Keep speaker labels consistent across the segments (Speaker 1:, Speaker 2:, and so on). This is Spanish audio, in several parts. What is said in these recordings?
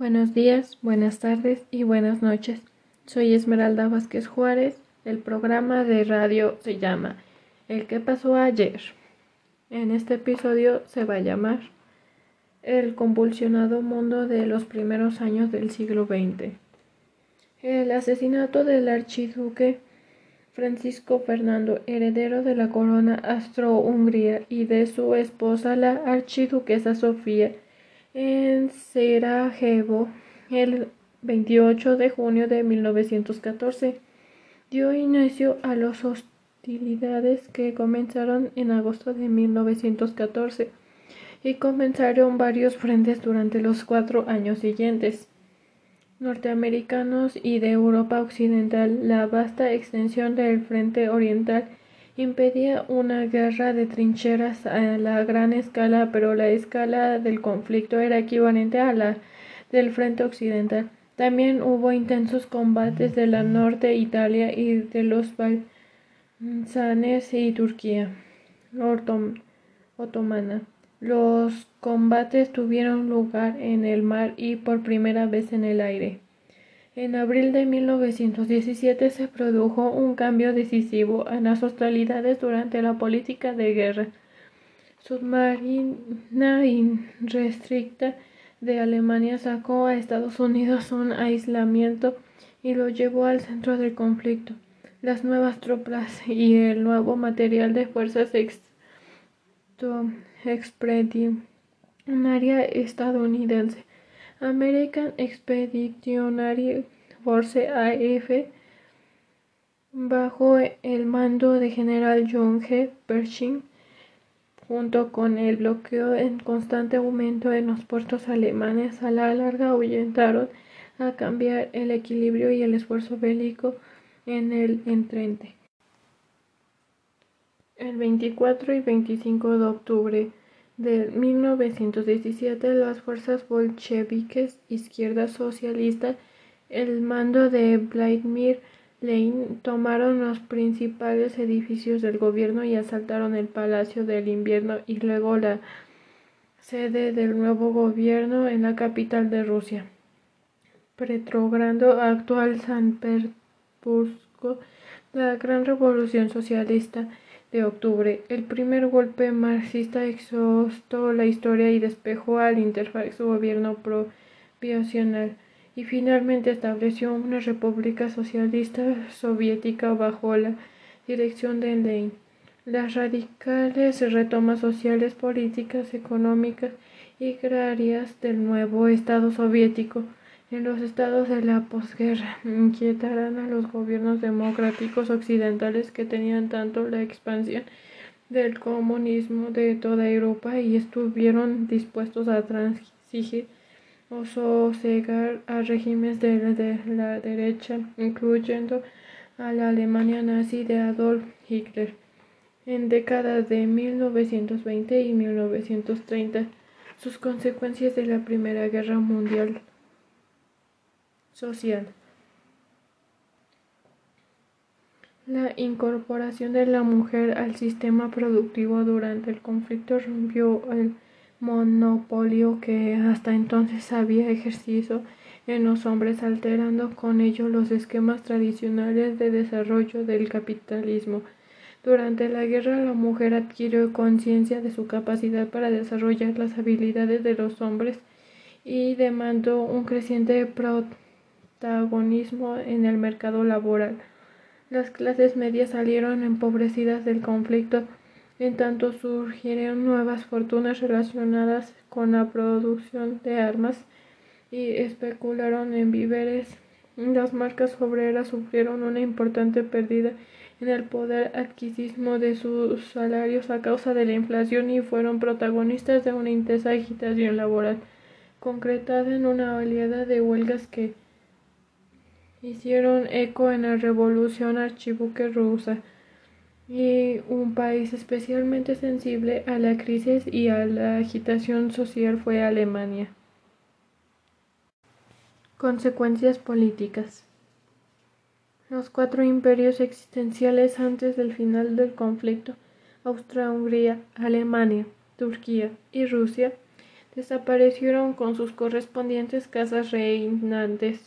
Speaker 1: Buenos días, buenas tardes y buenas noches. Soy Esmeralda Vázquez Juárez. El programa de radio se llama El que pasó ayer. En este episodio se va a llamar El convulsionado mundo de los primeros años del siglo XX. El asesinato del archiduque Francisco Fernando, heredero de la corona Austro-Hungría y de su esposa la archiduquesa Sofía, en Sarajevo el 28 de junio de 1914. Dio inicio a las hostilidades que comenzaron en agosto de 1914 y comenzaron varios frentes durante los cuatro años siguientes. Norteamericanos y de Europa Occidental, la vasta extensión del frente oriental impedía una guerra de trincheras a la gran escala, pero la escala del conflicto era equivalente a la del frente occidental. También hubo intensos combates de la norte Italia y de los Balcanes y Turquía otomana. Los combates tuvieron lugar en el mar y por primera vez en el aire. En abril de 1917 se produjo un cambio decisivo en las hostilidades durante la política de guerra submarina irrestricta de Alemania sacó a Estados Unidos un aislamiento y lo llevó al centro del conflicto. Las nuevas tropas y el nuevo material de fuerzas expedicionaria estadounidense American Expeditionary Force AF bajo el mando de General John G. Pershing, junto con el bloqueo en constante aumento en los puertos alemanes, a la larga ahuyentaron a cambiar el equilibrio y el esfuerzo bélico en el entrente. El 24 y 25 de octubre de 1917 las fuerzas bolcheviques izquierda socialista el mando de Vladimir Lenin tomaron los principales edificios del gobierno y asaltaron el Palacio del Invierno y luego la sede del nuevo gobierno en la capital de Rusia. Petrogrado, actual San Petersburgo, la gran revolución socialista de octubre. El primer golpe marxista exhaustó la historia y despejó al interfaz gobierno provisional y finalmente estableció una república socialista soviética bajo la dirección de Lenin. Las radicales retomas sociales, políticas, económicas y agrarias del nuevo Estado soviético en los estados de la posguerra inquietarán a los gobiernos democráticos occidentales que tenían tanto la expansión del comunismo de toda Europa y estuvieron dispuestos a transigir o sosegar a regímenes de, la derecha, incluyendo a la Alemania nazi de Adolf Hitler. En décadas de 1920 y 1930, sus consecuencias de la Primera Guerra Mundial social. La incorporación de la mujer al sistema productivo durante el conflicto rompió el monopolio que hasta entonces había ejercido en los hombres, alterando con ello los esquemas tradicionales de desarrollo del capitalismo. Durante la guerra la mujer adquirió conciencia de su capacidad para desarrollar las habilidades de los hombres y demandó un creciente en el mercado laboral. Las clases medias salieron empobrecidas del conflicto, en tanto surgieron nuevas fortunas relacionadas con la producción de armas y especularon en víveres. Las marcas obreras sufrieron una importante pérdida en el poder adquisitivo de sus salarios a causa de la inflación y fueron protagonistas de una intensa agitación laboral, concretada en una oleada de huelgas que hicieron eco en la revolución archibuque rusa y un país especialmente sensible a la crisis y a la agitación social fue Alemania. Consecuencias políticas. Los cuatro imperios existenciales antes del final del conflicto, Austria-Hungría, Alemania, Turquía y Rusia, desaparecieron con sus correspondientes casas reinantes,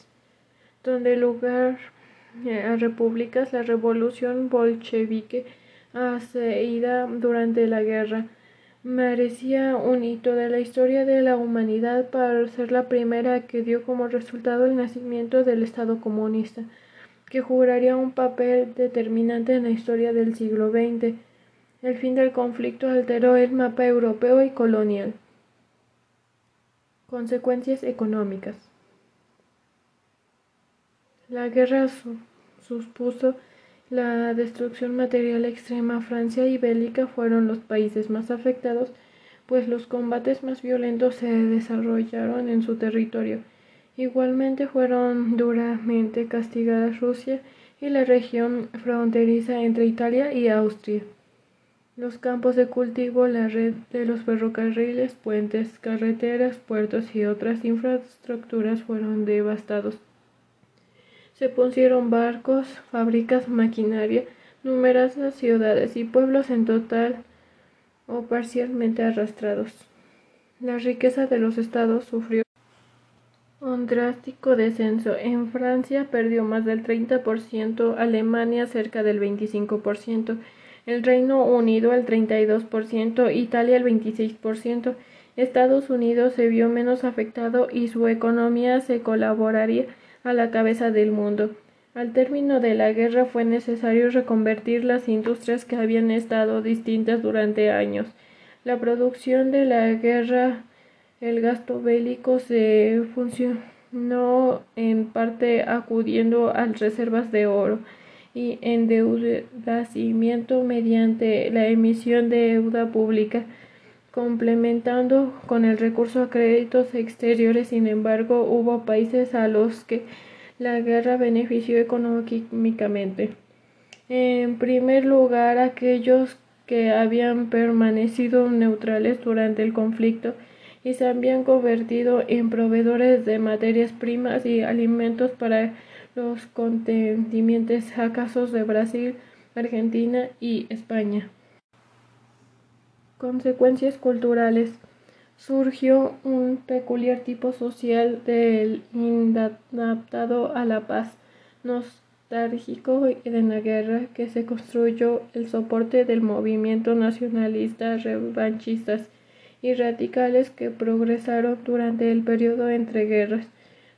Speaker 1: donde lugar eh, a repúblicas la revolución bolchevique haceída durante la guerra merecía un hito de la historia de la humanidad para ser la primera que dio como resultado el nacimiento del Estado comunista, que jugaría un papel determinante en la historia del siglo XX. El fin del conflicto alteró el mapa europeo y colonial. Consecuencias económicas. La guerra supuso la destrucción material extrema. Francia y Bélgica fueron los países más afectados, pues los combates más violentos se desarrollaron en su territorio. Igualmente fueron duramente castigadas Rusia y la región fronteriza entre Italia y Austria. Los campos de cultivo, la red de los ferrocarriles, puentes, carreteras, puertos y otras infraestructuras fueron devastados. Se pusieron barcos, fábricas, maquinaria, numerosas ciudades y pueblos en total o parcialmente arrastrados. La riqueza de los estados sufrió un drástico descenso. En Francia perdió más del 30%, Alemania cerca del 25%, el Reino Unido el 32%, Italia el 26%. Estados Unidos se vio menos afectado y su economía se colaboraría a la cabeza del mundo. Al término de la guerra fue necesario reconvertir las industrias que habían estado distintas durante años. La producción de la guerra, el gasto bélico se funcionó en parte acudiendo a reservas de oro y endeudamiento mediante la emisión de deuda pública, complementando con el recurso a créditos exteriores. Sin embargo, hubo países a los que la guerra benefició económicamente. En primer lugar, aquellos que habían permanecido neutrales durante el conflicto y se habían convertido en proveedores de materias primas y alimentos para los contendientes acasos de Brasil, Argentina y España. Consecuencias culturales. Surgió un peculiar tipo social del inadaptado a la paz, nostálgico de la guerra, que se construyó el soporte del movimiento nacionalista revanchistas y radicales que progresaron durante el periodo entre guerras.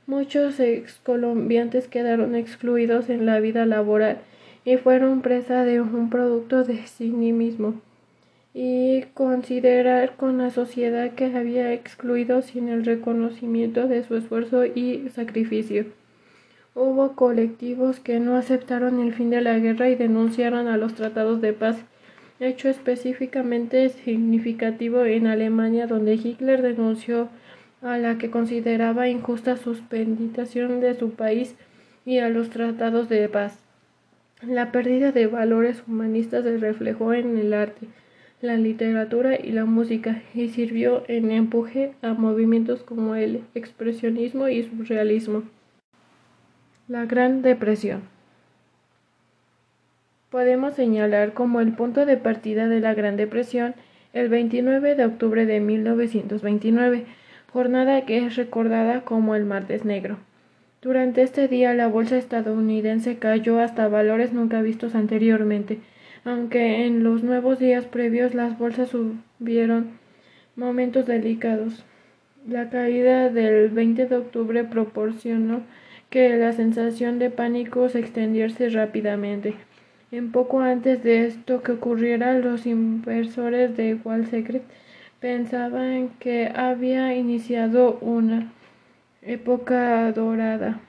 Speaker 1: Muchos excolombiantes quedaron excluidos en la vida laboral y fueron presa de un producto de sí mismo y considerar con la sociedad que había excluido sin el reconocimiento de su esfuerzo y sacrificio. Hubo colectivos que no aceptaron el fin de la guerra y denunciaron a los tratados de paz, hecho específicamente significativo en Alemania donde Hitler denunció a la que consideraba injusta suspendición de su país y a los tratados de paz. La pérdida de valores humanistas se reflejó en el arte, la literatura y la música y sirvió en empuje a movimientos como el expresionismo y surrealismo. La Gran Depresión. Podemos señalar como el punto de partida de la Gran Depresión el 29 de octubre de 1929, jornada que es recordada como el Martes Negro. Durante este día la bolsa estadounidense cayó hasta valores nunca vistos anteriormente, aunque en los nuevos días previos las bolsas subieron momentos delicados. La caída del 20 de octubre proporcionó que la sensación de pánico se extendiese rápidamente. En poco antes de esto que ocurriera, los inversores de Wall Street pensaban que había iniciado una época dorada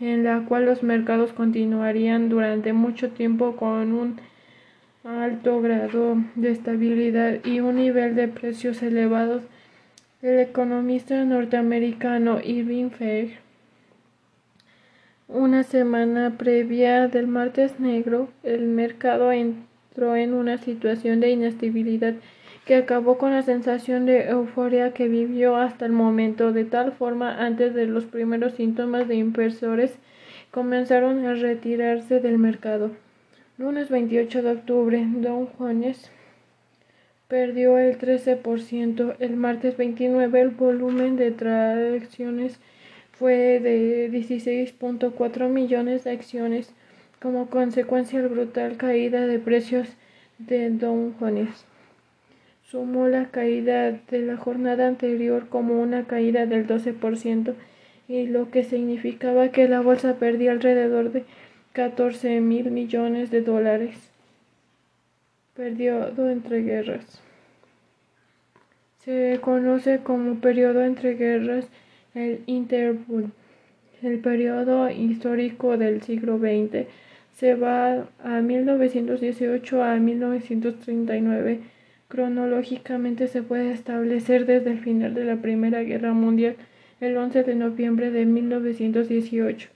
Speaker 1: en la cual los mercados continuarían durante mucho tiempo con un alto grado de estabilidad y un nivel de precios elevados. El economista norteamericano Irving Fair, una semana previa del martes negro, el mercado entró en una situación de inestabilidad que acabó con la sensación de euforia que vivió hasta el momento, de tal forma antes de los primeros síntomas de inversores comenzaron a retirarse del mercado. Lunes 28 de octubre, Don Juanes perdió el 13%. El martes 29 el volumen de transacciones fue de 16.4 millones de acciones como consecuencia de la brutal caída de precios de Dow Jones. Sumó la caída de la jornada anterior como una caída del 12% y lo que significaba que la bolsa perdía alrededor de 14 mil millones de dólares. Periodo entre guerras. Se conoce como periodo entre guerras el Interbull. El periodo histórico del siglo XX se va a 1918 a 1939. Cronológicamente se puede establecer desde el final de la Primera Guerra Mundial, el 11 de noviembre de 1918,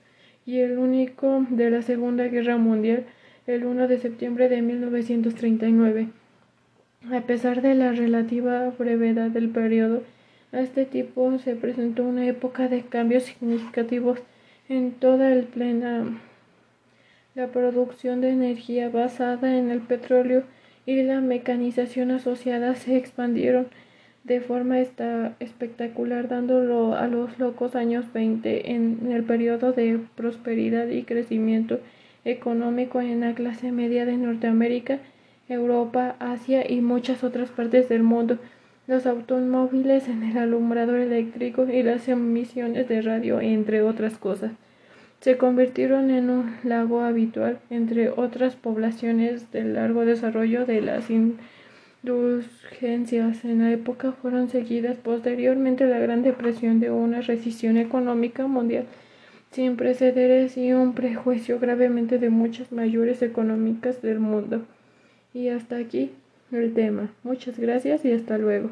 Speaker 1: y el único de la Segunda Guerra Mundial, el 1 de septiembre de 1939. A pesar de la relativa brevedad del periodo, a este tipo se presentó una época de cambios significativos en toda el plena. La producción de energía basada en el petróleo y la mecanización asociada se expandieron de forma espectacular, dándolo a los locos años 20 en el periodo de prosperidad y crecimiento económico en la clase media de Norteamérica, Europa, Asia y muchas otras partes del mundo. Los automóviles en el alumbrado eléctrico y las emisiones de radio, entre otras cosas, se convirtieron en un lago habitual entre otras poblaciones del largo desarrollo de las indulgencias. En la época fueron seguidas posteriormente la Gran Depresión de una recesión económica mundial sin precedentes y un prejuicio gravemente de muchas mayores económicas del mundo. Y hasta aquí el tema. Muchas gracias y hasta luego.